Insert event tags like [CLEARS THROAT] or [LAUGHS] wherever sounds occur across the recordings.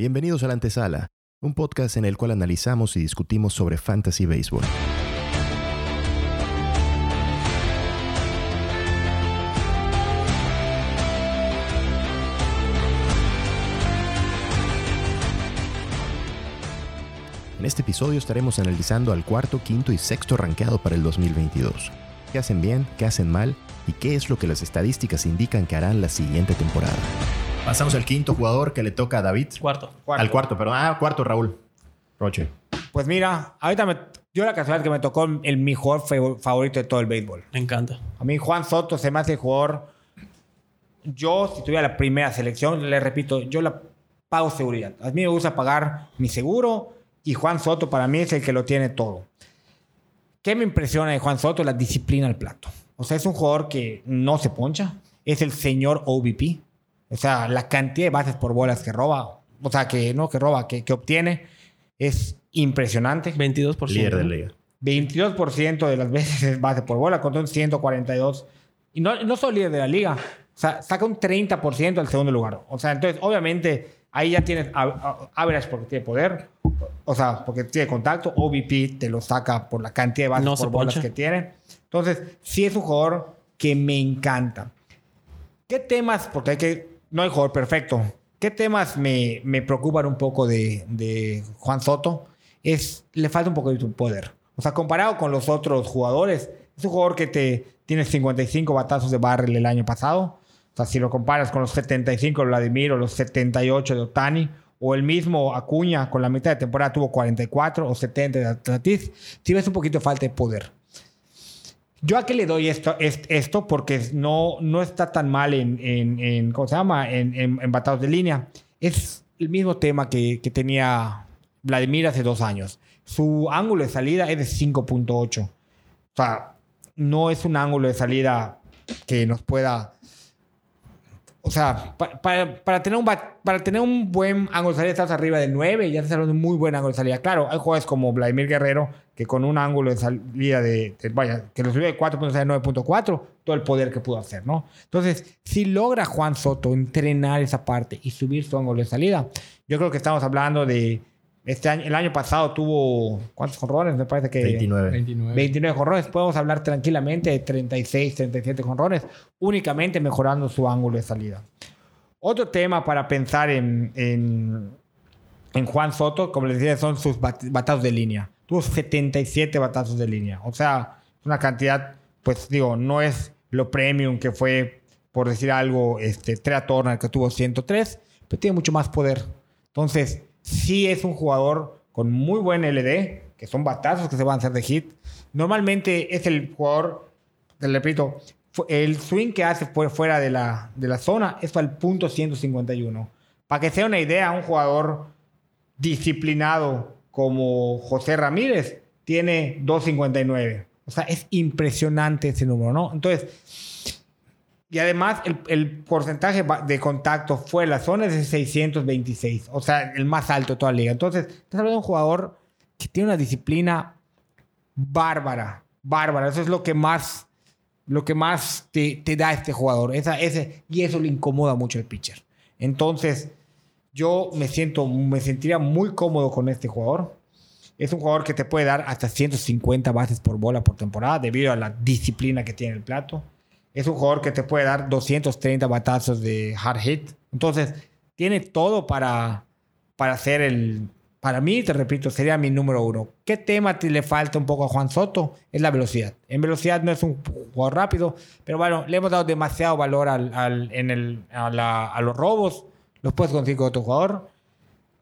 Bienvenidos a la antesala, un podcast en el cual analizamos y discutimos sobre fantasy baseball. En este episodio estaremos analizando al cuarto, quinto y sexto rankeado para el 2022. ¿Qué hacen bien? ¿Qué hacen mal? ¿Y qué es lo que las estadísticas indican que harán la siguiente temporada? Pasamos al quinto jugador que le toca a David. Cuarto. Al cuarto, perdón. Ah, cuarto, Raúl. Roche. Pues mira, ahorita me dio la casualidad que me tocó el mejor fa- favorito de todo el béisbol. Me encanta. A mí Juan Soto se me hace el jugador. Yo, si tuviera la primera selección, le repito, yo la pago seguridad. A mí me gusta pagar mi seguro y Juan Soto para mí es el que lo tiene todo. ¿Qué me impresiona de Juan Soto? La disciplina al plato. O sea, es un jugador que no se poncha. Es el señor OVP. O sea, la cantidad de bases por bolas que roba, o sea, que no que roba, que, que obtiene, es impresionante. 22%. Líder de liga. 22% de las veces es base por bola, contra un 142. Y no, no solo líder de la liga, o sea, saca un 30% al segundo lugar. O sea, entonces, obviamente, ahí ya tienes average porque tiene poder, o sea, porque tiene contacto. OVP te lo saca por la cantidad de bases No por bolas poncha. que tiene. Entonces, sí es un jugador que me encanta. ¿Qué temas? Porque hay que. No hay jugador perfecto. ¿Qué temas me, me preocupan un poco de, Juan Soto? Es. Le falta un poco de poder. O sea, comparado con los otros jugadores, es un jugador que te tiene 55 batazos de barrel el año pasado. O sea, si lo comparas con los 75 de Vladimir o los 78 de Otani, o el mismo Acuña con la mitad de temporada tuvo 44 o 70 de Tatis, si ves un poquito falta de poder. Yo a qué le doy esto, es- esto porque no, no está tan mal en, en, en- ¿cómo se llama? En, en, en batados de línea. Es el mismo tema que, que tenía Vladimir hace dos años. Su ángulo de salida es de 5.8. O sea, no es un ángulo de salida que nos pueda... O sea, pa- pa- para, tener un, para tener un buen ángulo de salida estás arriba de 9 y ya estás hablando de un muy buen ángulo de salida. Claro, hay jugadores como Vladimir Guerrero que con un ángulo de salida de, de- vaya, que lo subió de 4.6 a 9.4, todo el poder que pudo hacer, ¿no? Entonces, si logra Juan Soto entrenar esa parte y subir su ángulo de salida, yo creo que estamos hablando de este año, el año pasado tuvo ¿cuántos jonrones? Me parece que 29. 29. 29 jonrones. Podemos hablar tranquilamente de 36, 37 jonrones, únicamente mejorando su ángulo de salida. Otro tema para pensar en, en, en Juan Soto, como les decía, son sus bat- batazos de línea. Tuvo 77 batazos de línea. O sea, una cantidad, pues digo, no es lo premium que fue, por decir algo, este, Trea Turner, que tuvo 103, pero tiene mucho más poder. Entonces, sí es un jugador con muy buen LD, que son batazos que se van a hacer de hit. Normalmente es el jugador, te repito, el swing que hace fu- fuera de la, de la zona es el punto 151. Para que sea una idea, un jugador disciplinado como José Ramírez tiene 259. O sea, es impresionante ese número, ¿no? Entonces, y además, el, porcentaje de contacto de la zona de 626. O sea, el más alto de toda la liga. Entonces, estás hablando de un jugador que tiene una disciplina bárbara. Bárbara. Eso es lo que más, lo que más te, te da este jugador. Esa, ese, y eso le incomoda mucho al pitcher. Entonces, yo me siento, me sentiría muy cómodo con este jugador. Es un jugador que te puede dar hasta 150 bases por bola por temporada debido a la disciplina que tiene el plato. Es un jugador que te puede dar 230 batazos de hard hit. Entonces, tiene todo para, para ser el... Para mí, te repito, sería mi número uno. ¿Qué tema te le falta un poco a Juan Soto? Es la velocidad. En velocidad no es un jugador rápido, pero bueno, le hemos dado demasiado valor al, en el, a los robos. Los puedes conseguir con otro jugador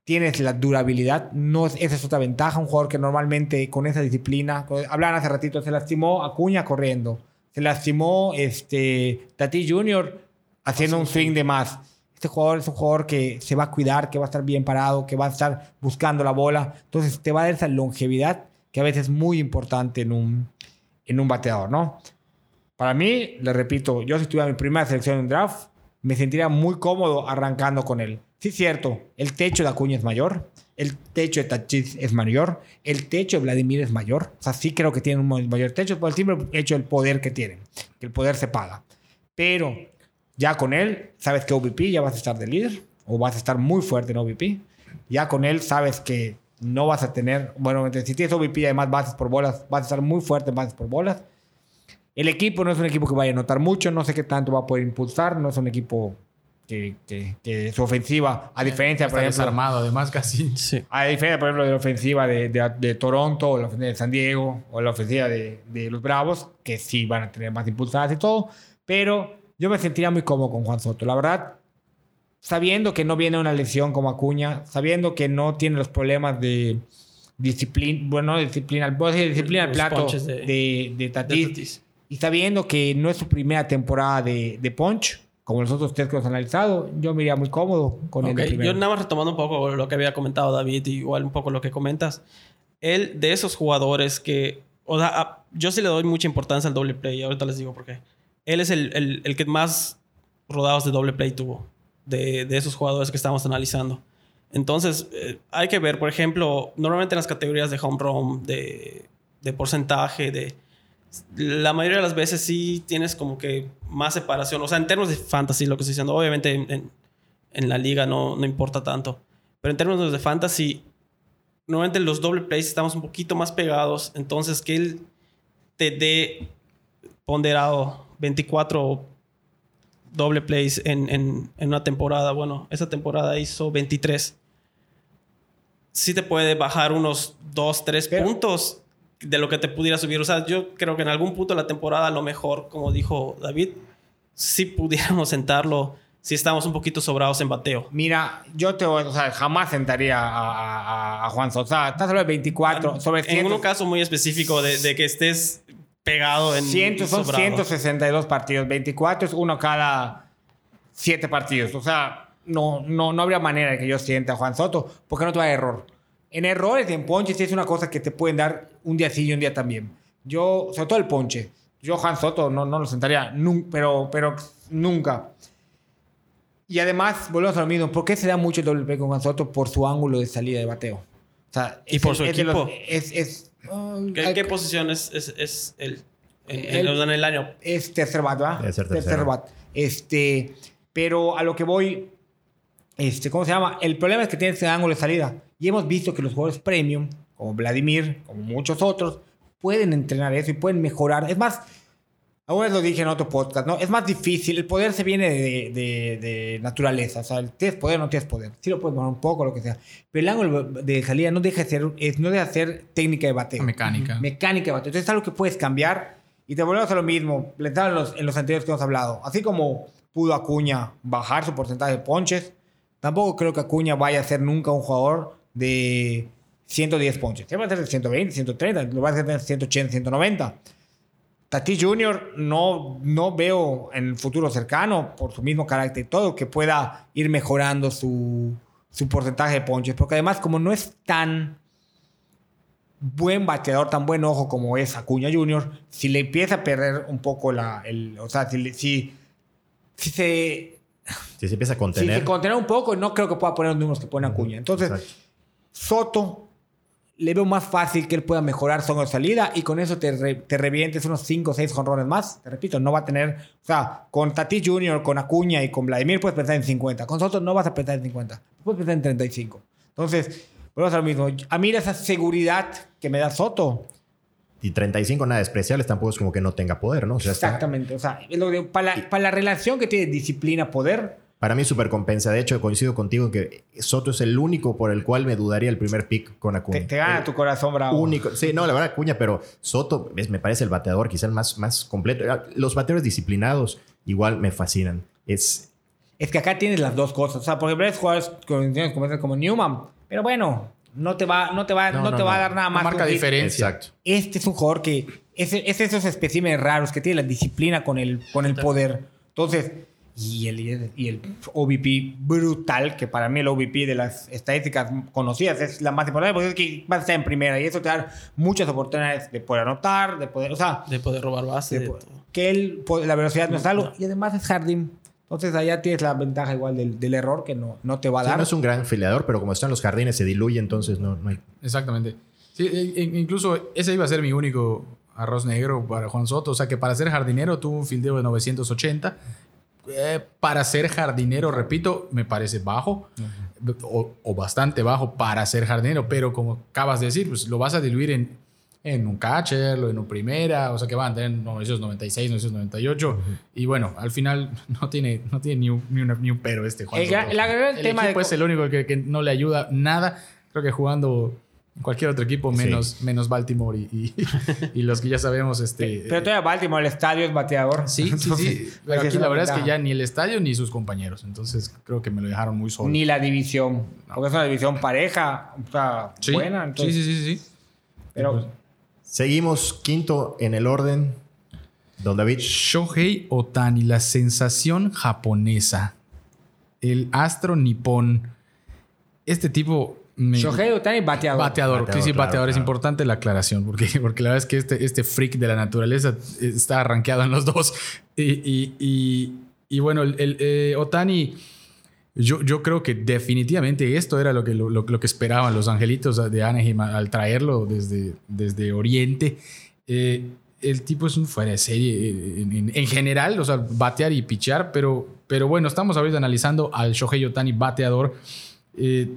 tienes la durabilidad. No es, esa es otra ventaja. Un jugador que normalmente con esa disciplina, hablaban hace ratito, se lastimó Acuña corriendo, se lastimó este, Tati Jr. haciendo un swing de más. Este jugador es un jugador que se va a cuidar, que va a estar bien parado, que va a estar buscando la bola. Entonces te va a dar esa longevidad que a veces es muy importante en un, en un bateador, ¿no? Para mí, le repito, yo si tuviera mi primera selección en draft, me sentiría muy cómodo arrancando con él. Sí, cierto, el techo de Acuña es mayor, el techo de Tachis es mayor, el techo de Vladimir es mayor. O sea, sí creo que tienen un mayor techo por el simple hecho del poder que tienen, que el poder se paga. Pero ya con él, sabes que OVP ya vas a estar de líder o vas a estar muy fuerte en OVP. ya con él sabes que no vas a tener, bueno, si tienes OVP además bases por bolas, vas a estar muy fuerte en bases por bolas. El equipo no es un equipo que vaya a notar mucho, no sé qué tanto va a poder impulsar, no es un equipo que, que, que su ofensiva, a diferencia, por ejemplo, desarmado, además, casi. Sí. a diferencia, por ejemplo, de la ofensiva de, de- de Toronto, o la ofensiva de San Diego, o la ofensiva de, de los Bravos, que sí van a tener más impulsadas y todo, pero yo me sentiría muy cómodo con Juan Soto. La verdad, sabiendo que no viene una lesión como Acuña, sabiendo que no tiene los problemas de disciplina, bueno, no disciplina, disciplina al plato de- de, de Tatis, de Tatis. Y sabiendo que no es su primera temporada de, de punch, como los otros tres que hemos analizado, yo me iría muy cómodo con Ok, el primero. Yo nada más retomando un poco lo que había comentado David, y igual un poco lo que comentas. Él, de esos jugadores que. O sea, a- yo sí le doy mucha importancia al doble play, ahorita les digo por qué. Él es el, el- el que más rodados de doble play tuvo, de, de esos jugadores que estamos analizando. Entonces, eh, hay que ver, por ejemplo, normalmente en las categorías de home run, de, de porcentaje, de. La mayoría de las veces sí tienes como que más separación. O sea, en términos de fantasy, lo que estoy diciendo, obviamente en- en, en la liga no, no importa tanto. Pero en términos de fantasy, normalmente los doble plays estamos un poquito más pegados. Entonces, que él te dé ponderado 24 doble plays en, en- en una temporada. Bueno, esa temporada hizo 23. Sí te puede bajar unos 2, 3 Pero- puntos de lo que te pudiera subir. O sea, yo creo que en algún punto de la temporada, a lo mejor, como dijo David, si pudiéramos [LAUGHS] sentarlo si estamos un poquito sobrados en bateo. Mira, yo te voy, o sea, jamás sentaría a, a- a- Juan Soto. O sea, estás de 24, sobre En 100, un caso muy específico de, de que estés pegado en 100 son sobrado. 162 partidos, 24 es uno cada 7 partidos. O sea, no, no, no habría manera de que yo sienta a Juan Soto, porque no te va a dar error. En errores, en ponches, sí es una cosa que te pueden dar un día sí y un día también. Yo, sobre todo el ponche, yo Juan Soto no, no lo sentaría, pero, pero nunca. Y además, volvemos a lo mismo, ¿por qué se da mucho el doble play con Juan Soto? Por su ángulo de salida de bateo. O sea, Y es por el- su es de los- equipo. es, es, ¿Qué, qué posición es, es, es él? En, Él- en- el año. es tercer bat, ¿verdad? Debe ser tercero. bat. Este, pero a lo que voy, este, ¿cómo se llama? El problema es que tiene ese ángulo de salida. Y hemos visto que los jugadores premium, como Vladimir, como muchos otros, pueden entrenar eso y pueden mejorar. Es más, ahora lo dije en otro podcast, ¿no? Es más difícil. El poder se viene de, de- de naturaleza. O sea, tienes poder o no tienes poder. Sí lo puedes mejorar un poco, lo que sea. Pero el ángulo de salida no deja de ser, es- no deja de ser técnica de bateo Mecánica. mecánica de bateo. Entonces es algo que puedes cambiar y te volvemos a lo mismo. En los, en los anteriores que hemos hablado. Así como pudo Acuña bajar su porcentaje de ponches, tampoco creo que Acuña vaya a ser nunca un jugador de 110 ponches. Siempre va a de 120, 130, lo va a hacer de 180, 190. Tatis Jr. no, no veo en el futuro cercano, por su mismo carácter y todo, que pueda ir mejorando su, su porcentaje de ponches. Porque además, como no es tan buen bateador, tan buen ojo como es Acuña Jr., si le empieza a perder un poco la... El, o sea, si, le- si, si se... Si se empieza a Si contener. se contener un poco, no creo que pueda poner los números que pone Acuña. Entonces, Exacto. Soto le veo más fácil que él pueda mejorar su salida y con eso te, re- te revientes unos 5 o 6 jonrones más. Te repito, no va a tener. O sea, con Tatis Jr., con Acuña y con Vladimir puedes pensar en 50. Con Soto no vas a pensar en 50. Puedes pensar en 35. Entonces, volvemos a lo mismo. A mí esa seguridad que me da Soto. Y 35 nada despreciables tampoco es como que no tenga poder, ¿no? O sea, está- Exactamente. O sea, para, la, para la relación que tiene disciplina-poder, para mí súper compensa. De hecho, coincido contigo en que Soto es el único por el cual me dudaría el primer pick con Acuña. te, te gana El tu corazón bravo. único. Sí, no, la verdad, Acuña, pero Soto es- me parece el bateador quizá el más, más completo. Los bateadores disciplinados igual me fascinan. Es, Es que acá tienes las dos cosas. O sea, por ejemplo, jugadores con condiciones como, como Newman. Pero bueno, no te va, no te va, No, no, no, te va a no. dar nada No más. marca diferencia. exacto. Este es un jugador que es, es esos especímenes raros que tiene la disciplina con el, con el poder. Entonces, y el, y el OVP brutal, que para mí el OVP de las estadísticas conocidas es la más importante, porque es que vas a estar en primera y eso te da muchas oportunidades de poder anotar, de poder, o sea, De poder robar base. de de que él, po- la velocidad no es algo, y además es Jardín. Entonces allá tienes la ventaja igual del, del error que no, no te va a Sí, dar. no es un gran fileador, pero como están los jardines se diluye, entonces no, no hay. Exactamente. Sí, e- e- incluso ese iba a ser mi único arroz negro para Juan Soto. O sea que para ser jardinero tuvo un fildeo de 980. Eh, para ser jardinero, repito, me parece bajo. o, o bastante bajo para ser jardinero, pero como acabas de decir, pues lo vas a diluir en, en un catcher, o en un primera, o sea que van a tener 996, 998. Y bueno, al final [LAUGHS] no tiene, no tiene ni, un, ni, una- ni un pero este Juan El el tema equipo es el único que, que no le ayuda nada. Creo que jugando cualquier otro equipo, Sí. menos, menos Baltimore y, y, y los que ya sabemos, este... Pero todavía Baltimore, el estadio es bateador. Sí, sí, sí. Pero aquí la verdad es que ya ni el estadio ni sus compañeros. Entonces creo que me lo dejaron muy solo. Ni la división. Porque es una división pareja, o sea, Sí. buena. sí, Entonces, sí, sí, sí, sí. Pero Seguimos quinto en el orden. Don David. Shohei Otani, la sensación japonesa. El astro nipón. Este tipo. Me- Shohei Otani, bateador. Bateador, Bateador, sí, sí, claro, bateador. Es claro. importante la aclaración, porque, [LAUGHS] porque la verdad es que este, este freak de la naturaleza está arranqueado en los dos. Y, y- y- y bueno, el, el, eh, Otani, yo, yo creo que definitivamente esto era lo que, lo, lo- que esperaban los angelitos de Anaheim al traerlo desde, desde Oriente. Eh, el tipo es un fuera de serie eh, en, en- en general, o sea, batear y pichear, pero, pero bueno, estamos ahorita analizando al Shohei Otani bateador. Eh,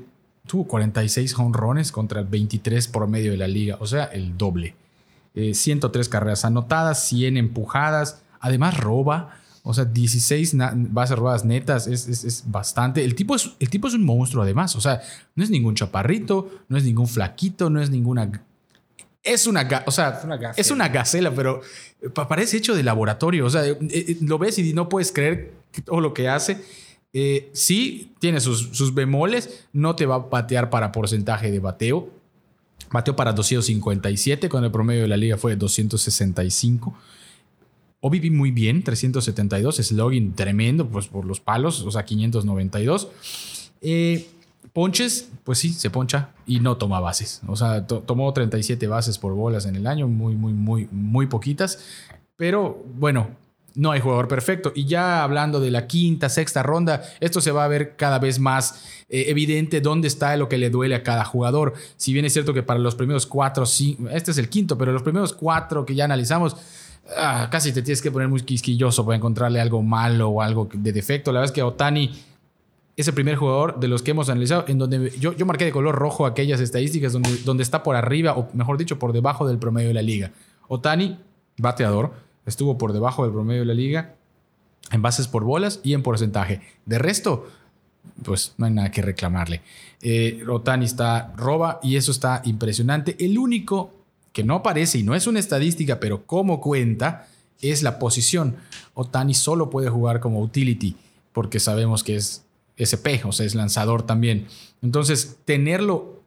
tuvo 46 honrones contra el 23 por medio de la liga, o sea, el doble. Eh, 103 carreras anotadas, 100 empujadas, además roba, o sea, 16 na- bases robadas netas, es, es- es bastante. El tipo es, el tipo es un monstruo además, o sea, no es ningún chaparrito, no es ningún flaquito, no es ninguna... Es una, o sea, Es una gacela. es una gacela, pero pa- parece hecho de laboratorio. O sea, eh, eh, lo ves y no puedes creer todo lo que hace. Eh, sí, tiene sus, sus bemoles. No te va a batear para porcentaje de bateo. Bateó para 257, cuando el promedio de la liga fue de 265. OBP muy bien, 372. Slugging tremendo, pues por los palos, o sea, 592. Eh, ponches, pues sí, se poncha y no toma bases. O sea, to- tomó 37 bases por bolas en el año, muy, muy, muy, muy poquitas. Pero bueno, no hay jugador perfecto. Y ya hablando de la quinta, sexta ronda, esto se va a ver cada vez más eh, evidente dónde está lo que le duele a cada jugador. Si bien es cierto que para los primeros cuatro, sí, este es el quinto, pero los primeros cuatro que ya analizamos, ah, casi te tienes que poner muy quisquilloso para encontrarle algo malo o algo de defecto. La verdad es que Otani es el primer jugador de los que hemos analizado en donde yo, yo marqué de color rojo aquellas estadísticas donde, donde está por arriba, o mejor dicho, por debajo del promedio de la liga. Otani, bateador, estuvo por debajo del promedio de la liga en bases por bolas y en porcentaje. De resto, pues no hay nada que reclamarle. Eh, Otani está roba y eso está impresionante. El único que no aparece y no es una estadística, pero como cuenta, es la posición. Otani solo puede jugar como utility porque sabemos que es SP, o sea, es lanzador también. Entonces, tenerlo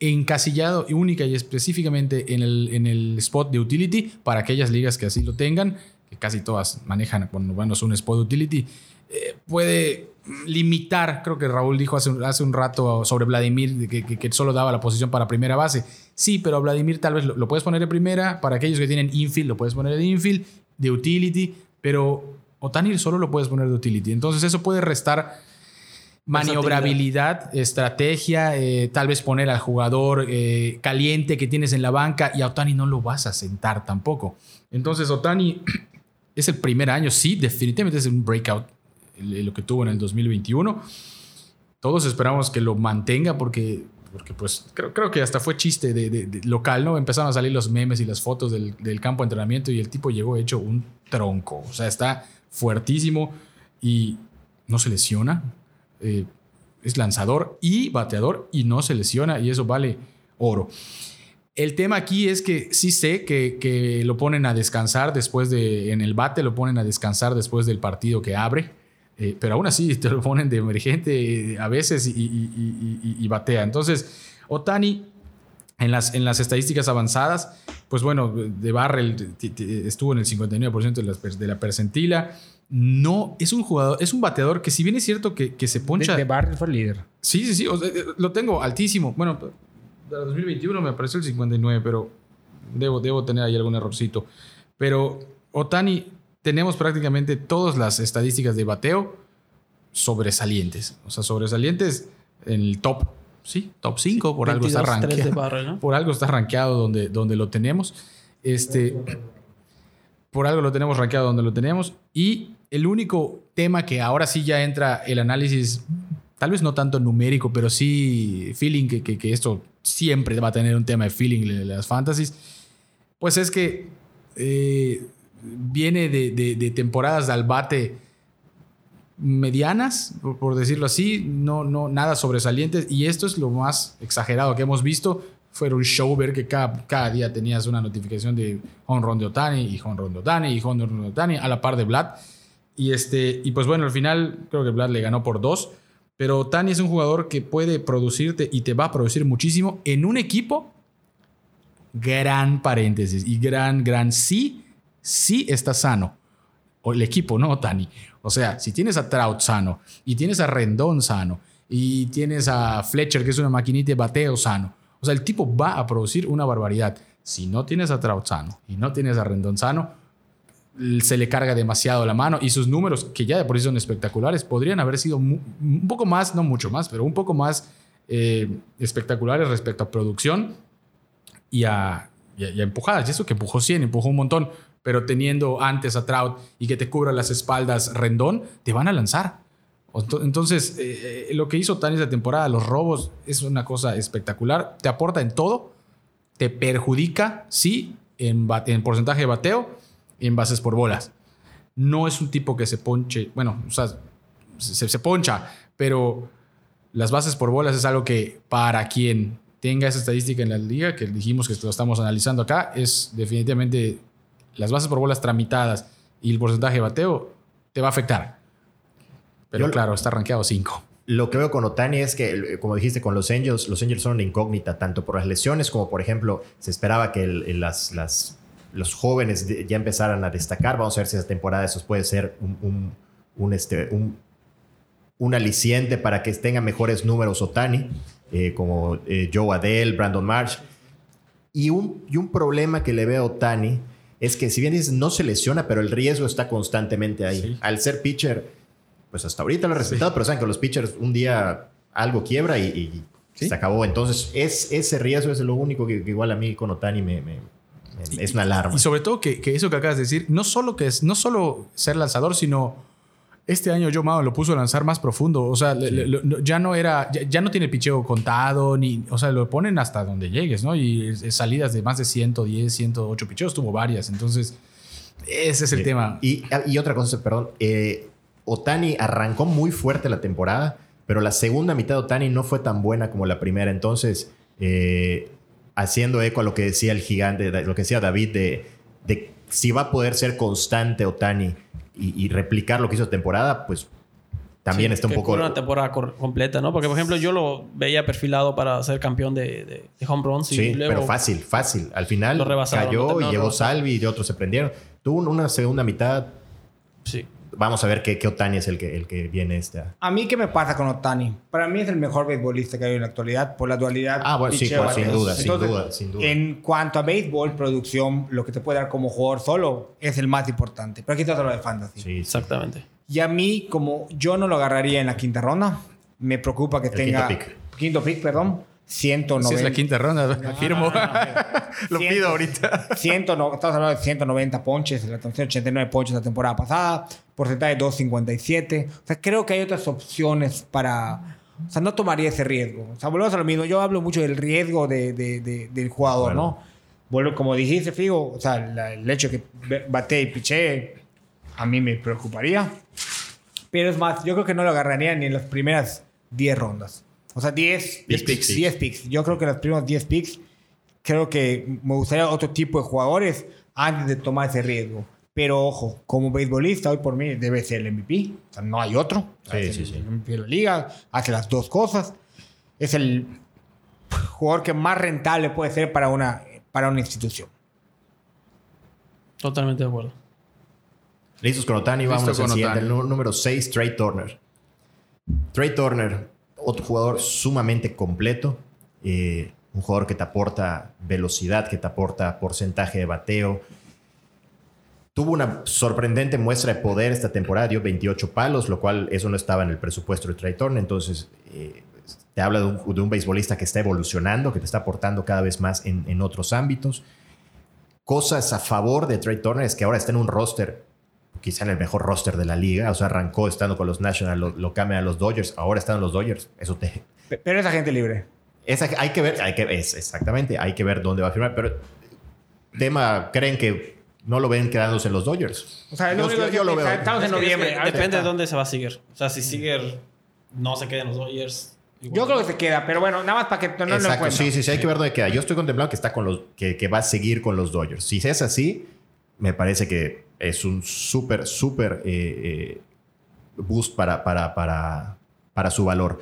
encasillado y única y específicamente en el, en el spot de utility para aquellas ligas que así lo tengan, que casi todas manejan cuando bueno, es un spot de utility, eh, puede limitar, creo que Raúl dijo hace, un- hace un rato sobre Vladimir, que, que- solo daba la posición para primera base. Sí, pero a Vladimir tal vez lo, lo puedes poner en primera, para aquellos que tienen infield lo puedes poner en infield, de utility, pero Otani solo lo puedes poner de utility. Entonces eso puede restar maniobrabilidad, estrategia, eh, tal vez poner al jugador eh, caliente que tienes en la banca y a Otani no lo vas a sentar tampoco. Entonces Otani [CLEARS THROAT] es el primer año, sí, definitivamente es un breakout lo que tuvo en el 2021. Todos esperamos que lo mantenga porque, porque pues creo, creo que hasta fue chiste de, de- de local, ¿no? Empezaron a salir los memes y las fotos del, del campo de entrenamiento y el tipo llegó hecho un tronco. O sea, está fuertísimo y no se lesiona. Eh, es lanzador y bateador y no se lesiona y eso vale oro. El tema aquí es que sí sé que, que lo ponen a descansar después de, en el bate lo ponen a descansar después del partido que abre, eh, pero aún así [LAUGHS] te lo ponen de emergente eh, a veces y, batea. Entonces, Otani en las, en las estadísticas avanzadas, pues bueno, de Barrel estuvo en el 59% de, las per- de la percentila. No, es un jugador, es un bateador que si bien es cierto que, que se poncha... De, de fue el líder. Sí, sí, sí. o sea, eh, lo tengo altísimo. Bueno, para 2021 me apareció el 59, pero debo, debo tener ahí algún errorcito. Pero Otani, tenemos prácticamente todas las estadísticas de bateo sobresalientes. O sea, sobresalientes en el top. Sí, top 5, por algo está 22-3 de rankeado. [LAUGHS] Por algo está rankeado donde, donde lo tenemos. Este, por algo lo tenemos rankeado donde lo tenemos. Y el único tema que ahora sí ya entra el análisis tal vez no tanto numérico, pero sí feeling, que, que, esto siempre va a tener un tema de feeling en las fantasies, pues es que eh, viene de, de, de, temporadas de albate medianas, por, decirlo así, no, no, nada sobresalientes, y esto es lo más exagerado que hemos visto. Fue un show ver que cada, cada día tenías una notificación de home run de Otani y home run de Otani y home run de Otani a la par de Vlad. Y, este, y pues bueno, al final creo que Vlad le ganó por dos. Pero Tani es un jugador que puede producirte y te va a producir muchísimo en un equipo. Gran paréntesis y gran, gran sí, sí está sano. O el equipo, no Tani. O sea, si tienes a Trout sano y tienes a Rendón sano y tienes a Fletcher, que es una maquinita de bateo sano. O sea, el tipo va a producir una barbaridad. Si no tienes a Trout sano y no tienes a Rendón sano, se le carga demasiado la mano y sus números, que ya de por sí son espectaculares, podrían haber sido un poco más, no mucho más, pero un poco más eh, espectaculares respecto a producción y a, empujadas. Y eso que empujó 100, empujó un montón, pero teniendo antes a Trout y que te cubra las espaldas Rendón, te van a lanzar. Entonces, eh, lo que hizo Tani esta temporada, los robos, es una cosa espectacular. Te aporta en todo, te perjudica, sí, en, en porcentaje de bateo en bases por bolas. No es un tipo que se ponche, bueno, o sea, se, se, poncha, pero las bases por bolas es algo que para quien tenga esa estadística en la liga, que dijimos que lo estamos analizando acá, es definitivamente las bases por bolas tramitadas y el porcentaje de bateo te va a afectar. Pero Yo, claro, está rankeado 5. Lo que veo con Otani es que, como dijiste, con los Angels, los Angels son una incógnita, tanto por las lesiones como, por ejemplo, se esperaba que el, el, las, las los jóvenes ya empezaran a destacar. Vamos a ver si esa temporada eso puede ser un, un, un este, un, un, aliciente para que tenga mejores números Otani, eh, como eh, Joe Adele, Brandon Marsh. Y un, y un problema que le veo a Otani es que si bien dices no se lesiona, pero el riesgo está constantemente ahí. Sí. Al ser pitcher, pues hasta ahorita lo he respetado, sí. pero saben que los pitchers un día algo quiebra y, y ¿Sí? se acabó. Entonces, es, ese riesgo es lo único que, que igual a mí con Otani me, me es una alarma. Y sobre todo que, que, eso que acabas de decir, no solo que es, no solo ser lanzador, sino este año Joe Mauer lo puso a lanzar más profundo. O sea, sí. le, le, ya no era, ya, ya, no tiene picheo contado, ni, o sea, lo ponen hasta donde llegues, ¿no? Y es, salidas de más de 110, 108 picheos, tuvo varias. Entonces, ese es el sí. tema. Y, y, otra cosa, perdón, eh, Otani arrancó muy fuerte la temporada, pero la segunda mitad de Otani no fue tan buena como la primera. Entonces, eh, haciendo eco a lo que decía el gigante, lo que decía David, de, de si va a poder ser constante Otani y, y replicar lo que hizo temporada, pues también sí, está un poco. una temporada completa, ¿no? Porque, por ejemplo, yo lo veía perfilado para ser campeón de, de, de home runs. Sí, pero fácil, fácil. Al final cayó y llegó Salvi y otros se prendieron. Tuvo una segunda mitad. Sí vamos a ver qué, qué, Otani es el que, el que viene este. A mí, ¿qué me pasa con Otani? Para mí es el mejor beisbolista que hay en la actualidad por la dualidad. Ah, bueno, sí, pues, sin, duda, Entonces, sin duda, sin duda. En cuanto a béisbol, producción, lo que te puede dar como jugador solo es el más importante. Pero aquí está lo de fantasy. Sí, exactamente. Y a mí, como yo no lo agarraría en la quinta ronda, me preocupa que el tenga. Quinto pick. Quinto pick, perdón 190. Si es la quinta ronda, no, [LAUGHS] firmo. No, no, [LAUGHS] Lo 100, pido ahorita. 100, estamos hablando de 190 ponches, la 89 ponches la temporada pasada, porcentaje de 257. O sea, creo que hay otras opciones para. O sea, no tomaría ese riesgo. O sea, volvemos a lo mismo. Yo hablo mucho del riesgo de, de, de, del jugador, bueno. ¿no? Vuelvo, como dijiste, Figo, o sea, la, el hecho de que bate y piche a mí me preocuparía. Pero es más, yo creo que no lo agarraría ni en las primeras 10 rondas. O sea, 10 picks. 10 picks. Yo creo que los primeros 10 picks, creo que me gustaría otro tipo de jugadores antes de tomar ese riesgo. Pero ojo, como beisbolista, hoy por mí debe ser el MVP. O sea, no hay otro. Sí, sí, sí. El MVP de la liga, hace las dos cosas. Es el jugador que más rentable puede ser para una, para una institución. Totalmente de acuerdo. Listos con Otani, vamos al siguiente. El número 6, Trey Turner. Trey Turner, otro jugador sumamente completo. Eh, un jugador que te aporta velocidad, que te aporta porcentaje de bateo. Tuvo una sorprendente muestra de poder esta temporada, dio 28 palos, lo cual eso no estaba en el presupuesto de Trey Turner. Entonces, eh, te habla de un, beisbolista que está evolucionando, que te está aportando cada vez más en, en otros ámbitos. Cosas a favor de Trey Turner es que ahora está en un roster quizá en el mejor roster de la liga. O sea, arrancó estando con los Nationals, lo, lo cambian a los Dodgers, ahora están en los Dodgers. Eso te... [LAUGHS] Pe- Pero es agente libre. Esa, hay que ver, hay que, es, exactamente, hay que ver dónde va a firmar. Pero, tema, ¿creen que no lo ven quedándose en los Dodgers? O sea, es Yo- lo veo. Estamos en Es es noviembre. depende de dónde se va a seguir. O sea, si Siger no se queda en los Dodgers. igual. Yo creo que se queda, pero bueno, nada más para que no, no lo Exacto, encuentre. sí, sí, sí, hay que ver dónde queda. Yo estoy contemplando que está con los, que, que va a seguir con los Dodgers. Si es así, me parece que es un súper, súper eh, eh, boost para, para, para, para su valor.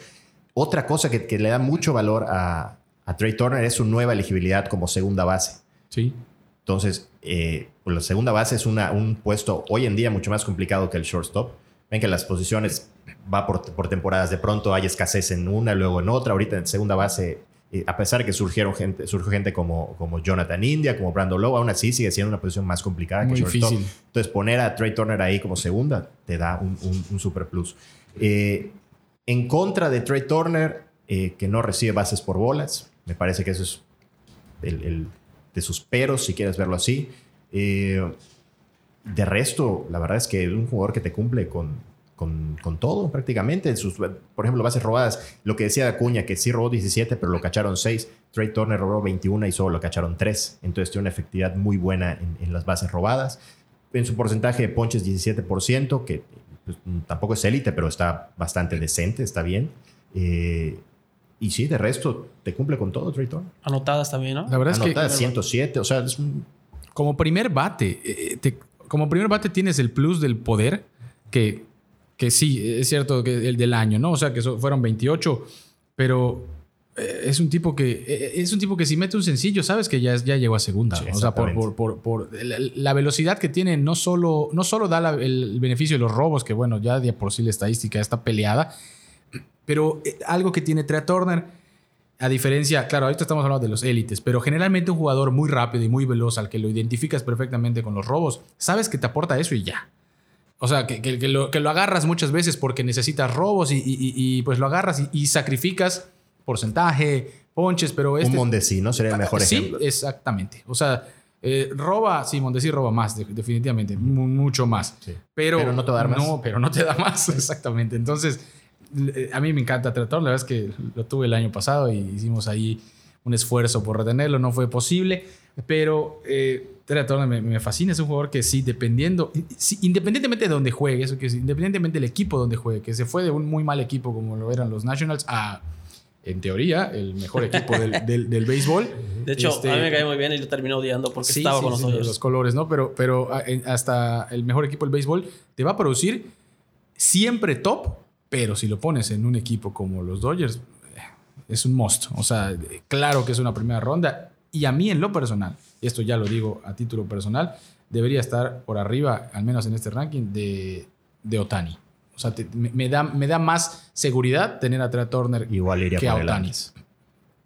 Otra cosa que, que le da mucho valor a, a Trey Turner es su nueva elegibilidad como segunda base. Sí. Entonces, eh, pues la segunda base es una, un puesto hoy en día mucho más complicado que el shortstop. Ven que las posiciones va por, por temporadas. De pronto hay escasez en una, luego en otra. Ahorita en segunda base, eh, a pesar de que surgieron gente, surgió gente como, como Jonathan India, como Brandon Lowe, aún así sigue siendo una posición más complicada Muy que shortstop. difícil. Entonces, poner a Trey Turner ahí como segunda te da un, un- un super plus. Eh, en contra de Trey Turner, eh, que no recibe bases por bolas, me parece que eso es el, el- de sus peros, si quieres verlo así. De resto, la verdad es que es un jugador que te cumple con, con, con todo prácticamente. Sus, por ejemplo, bases robadas, lo que decía Acuña, que sí robó 17, pero lo cacharon 6. Trey Turner robó 21 y solo lo cacharon 3. Entonces tiene una efectividad muy buena en, en las bases robadas. En su porcentaje de ponches 17%, que pues, tampoco es élite, pero está bastante decente, está bien. Eh, y sí, de resto, te cumple con todo, Trey Turner. Anotadas también, ¿no? La verdad es que Anotadas 107, o sea, es un como primer bate, eh, te- como primer bate tienes el plus del poder, que, que sí, es cierto que el del año, ¿no? O sea, que so- fueron 28, pero eh, es un tipo que eh, es un tipo que si mete un sencillo, sabes que ya, ya llegó a segunda. Sí, o sea, por, por- por- por la, la velocidad que tiene, no solo, no solo da la- el, beneficio de los robos, que bueno, ya de por sí la estadística está peleada, pero eh, algo que tiene Trey Turner, a diferencia, claro, ahorita estamos hablando de los élites, pero generalmente un jugador muy rápido y muy veloz al que lo identificas perfectamente con los robos, sabes que te aporta eso y ya. O sea, que, que- que lo, que lo agarras muchas veces porque necesitas robos y, y- pues lo agarras y, y sacrificas porcentaje, ponches, pero este... un Mondesino sería el mejor sí, ejemplo. exactamente. O sea, eh, roba, sí, Mondesi roba más, de- definitivamente, mu- mucho más. Sí. Pero, Pero no te va a dar más. No, pero no te da más, [LAUGHS] exactamente. Entonces, eh, a mí me encanta tratar. La verdad es que lo tuve el año pasado y hicimos ahí un esfuerzo por retenerlo. No fue posible, pero eh, me, me fascina. Es un jugador que sí, dependiendo, sí, independientemente de donde juegue, eso que sí, independientemente del equipo donde juegue, que se fue de un muy mal equipo como lo eran los Nationals a, en teoría, el mejor equipo del, [LAUGHS] del- del béisbol. De hecho, Este, a mí me cae muy bien y lo terminó odiando porque Sí, estaba sí, con los sí, los colores, ¿no? Pero, pero hasta el mejor equipo del béisbol te va a producir siempre top, pero si lo pones en un equipo como los Dodgers, es un must. O sea, claro que es una primera ronda. Y a mí en lo personal, y esto ya lo digo a título personal, debería estar por arriba, al menos en este ranking, de, de Otani. O sea, te- me, me da, me da más seguridad tener a Trey Turner Igual iría que a Otani.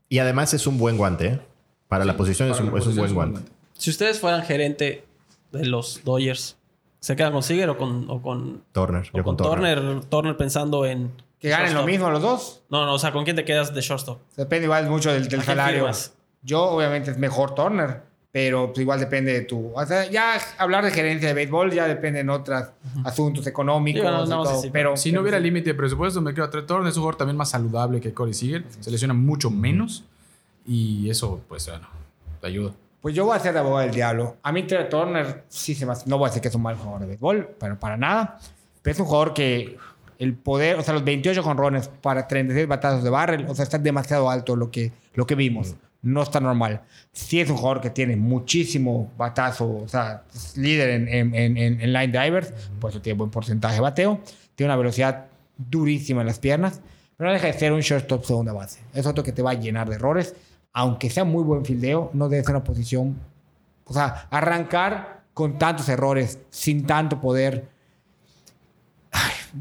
Y además es un buen guante. ¿eh? Para la posición es un, la es un posición buen guante. Si ustedes fueran gerente de los Dodgers, ¿se quedan con Seager o con, o con, Turner. o Yo con con Turner. Turner? Turner pensando en. Que ganen lo shortstop. mismo los dos. No, no, o sea, ¿con quién te quedas de shortstop? Depende igual mucho del, del ¿A quién salario. Yo, obviamente, es mejor Turner, pero pues, igual depende de tu. O sea, ya hablar de gerencia de béisbol ya depende en otros asuntos económicos. Sí, bueno, y no, todo, sí, sí. pero, Si no hubiera límite de presupuesto, me quedo a Trey Turner. Es un jugador también más saludable que Corey Seager. Se lesiona mucho menos. Y eso, pues, bueno, te ayuda. Pues yo voy a ser de abogado del diablo. A mí Trey Turner sí se me hace- No voy a decir que es un mal jugador de béisbol, pero para nada. Pero es un jugador que el poder, o sea, los 28 jonrones para 36 batazos de barrel, o sea, está demasiado alto lo que, lo que vimos. No está normal. Sí es un jugador que tiene muchísimo batazo, o sea, es líder en, en, en- en- line drivers, por eso tiene buen porcentaje de bateo. Tiene una velocidad durísima en las piernas, pero no deja de ser un shortstop segunda base. Es otro que te va a llenar de errores. Aunque sea muy buen fildeo, no debe ser una posición o sea, arrancar con tantos errores, sin tanto poder.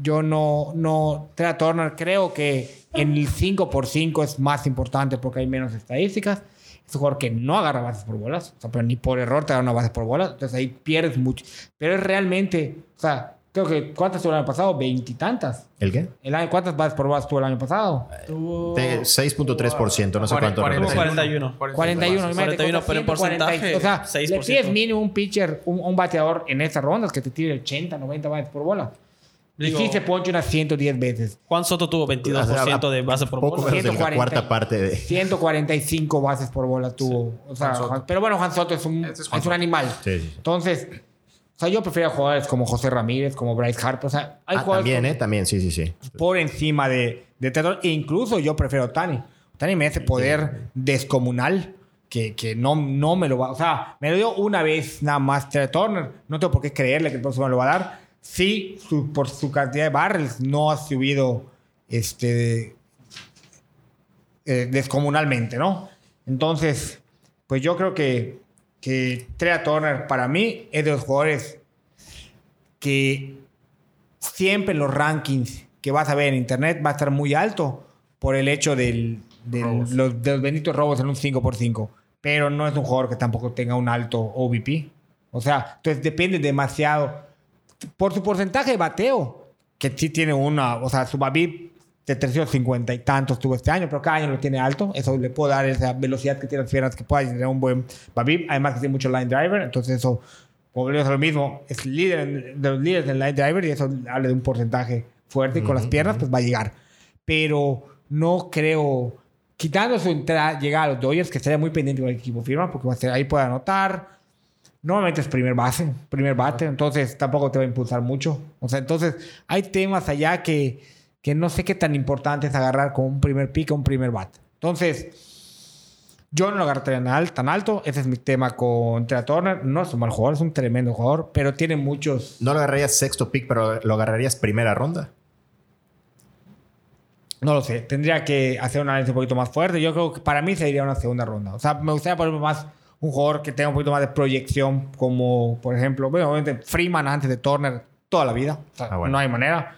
Yo no, no, Trey Turner creo que en el 5 por 5 es más importante porque hay menos estadísticas. Es un jugador que no agarra bases por bolas, o sea, pero ni por error te da una base por bolas, entonces ahí pierdes mucho. Pero es realmente, o sea, Creo que, ¿cuántas tuvo el año pasado? Veintitantas. ¿El qué? El año, ¿Cuántas bases por bolas tuvo el año pasado? Tuvo De 6.3%, no sé cuánto. Cuarenta- regresa. 41. 41. imagínate, 41, contra pero en 146. porcentaje, O sea, 6%. le pides mínimo un pitcher, un, un bateador en esas rondas que te tire 80, 90 bases por bola. Digo- y sí se ponche unas 110 veces. Juan Soto tuvo 22% de base por Poco bola. menos de la 140. cuarta parte de... 145 bases por bola tuvo. O sea, Juan pero bueno, Juan Soto es un, Este es es un animal. Sí, sí, sí. Entonces, o sea, yo prefiero jugadores como José Ramírez, como Bryce Harper. O sea, hay Ah, jugadores también, con- ¿eh? También, sí, sí, sí. por encima de, de Taylor. E incluso yo prefiero Tani. Tani me hace poder descomunal que, que no, no me lo va... O sea, me lo dio una vez nada más Trey Turner. No tengo por qué creerle que el próximo me lo va a dar. Sí, su- por su cantidad de barrels no ha subido este, eh, descomunalmente, ¿no? Entonces, pues yo creo que, que Trey Turner para mí es de los jugadores que siempre en los rankings que vas a ver en internet va a estar muy alto por el hecho del, del- Robos. los, de los benditos robos en un 5x5. Pero no es un jugador que tampoco tenga un alto OVP. O sea, entonces depende demasiado. Por su porcentaje de bateo, que sí tiene una. O sea, su Babip de 350 y tantos tuvo este año, pero cada año lo tiene alto. Eso le puede dar esa velocidad que tiene las piernas que pueda generar un buen Babip. Además, que tiene mucho line driver. Entonces, eso volvemos a lo mismo, es líder de los líderes en line driver y eso habla de un porcentaje fuerte y con las piernas pues va a llegar. Pero no creo, quitando su entrada, llegar a los Dodgers, que estaría muy pendiente con el equipo firma, porque ahí puede anotar. Normalmente es primer base, primer bate, entonces tampoco te va a impulsar mucho. O sea, entonces hay temas allá que, que no sé qué tan importante es agarrar con un primer pick o un primer bate. Entonces, yo no lo agarraría tan, al- tan alto. Ese es mi tema con Trey Turner. No es un mal jugador, es un tremendo jugador, pero tiene muchos. No lo agarrarías sexto pick, pero lo agarrarías primera ronda. No lo sé. Tendría que hacer un análisis un poquito más fuerte. Yo creo que para mí sería una segunda ronda. O sea, me gustaría poner más un jugador que tenga un poquito más de proyección, como por ejemplo, bueno, obviamente Freeman antes de Turner toda la vida. O sea, Ah, bueno. no hay manera.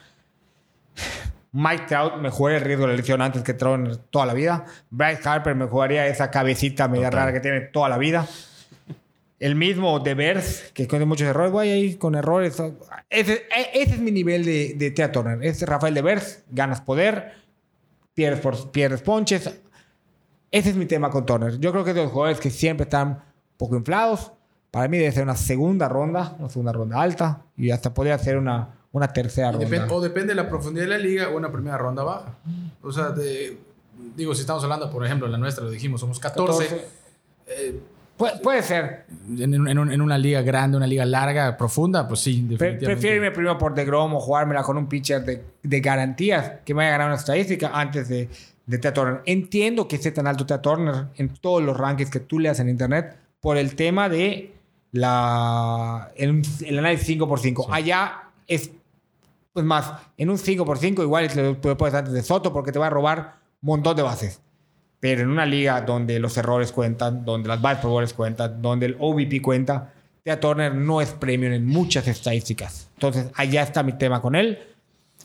Mike Trout me jugaría el riesgo de la lesión antes que Turner toda la vida. Bryce Harper me jugaría esa cabecita media Total. rara que tiene toda la vida. El mismo de que tiene muchos errores, voy ahí con errores. Ese, e- ese es mi nivel de, de Tea Turner. Es Rafael de ganas poder, pierdes, por, pierdes ponches. Ese es mi tema con Turner. Yo creo que es de los jugadores que siempre están un poco inflados. Para mí debe ser una segunda ronda, una segunda ronda alta, y hasta podría ser una, una tercera ronda. o depende de la profundidad de la liga o una primera ronda baja. O sea, de- digo, si estamos hablando, por ejemplo, la nuestra, lo dijimos, somos 14. 14. eh, Pu- puede ser. en, en- en un- en una liga grande, una liga larga, profunda, pues sí, Pre- definitivamente. prefiero irme primero por DeGrom o jugármela con un pitcher de, de garantías que me vaya a ganar una estadística antes de, de Tea Turner. Entiendo que esté tan alto Tea Turner en todos los rankings que tú leas en internet por el tema de la, el, el análisis 5x5. Allá es, pues más, en un 5x5 igual lo puedes antes de Soto porque te va a robar un montón de bases. Pero en una liga donde los errores cuentan, donde las bases por cuentan, donde el OVP cuenta, Tea Turner no es premium en muchas estadísticas. Entonces, allá está mi tema con él.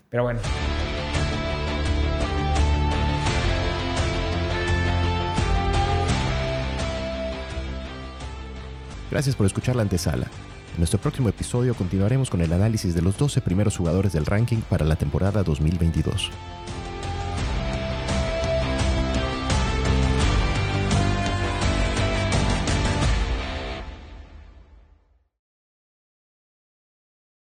Pero bueno. Gracias por escuchar la antesala. En nuestro próximo episodio continuaremos con el análisis de los 12 primeros jugadores del ranking para la temporada 2022.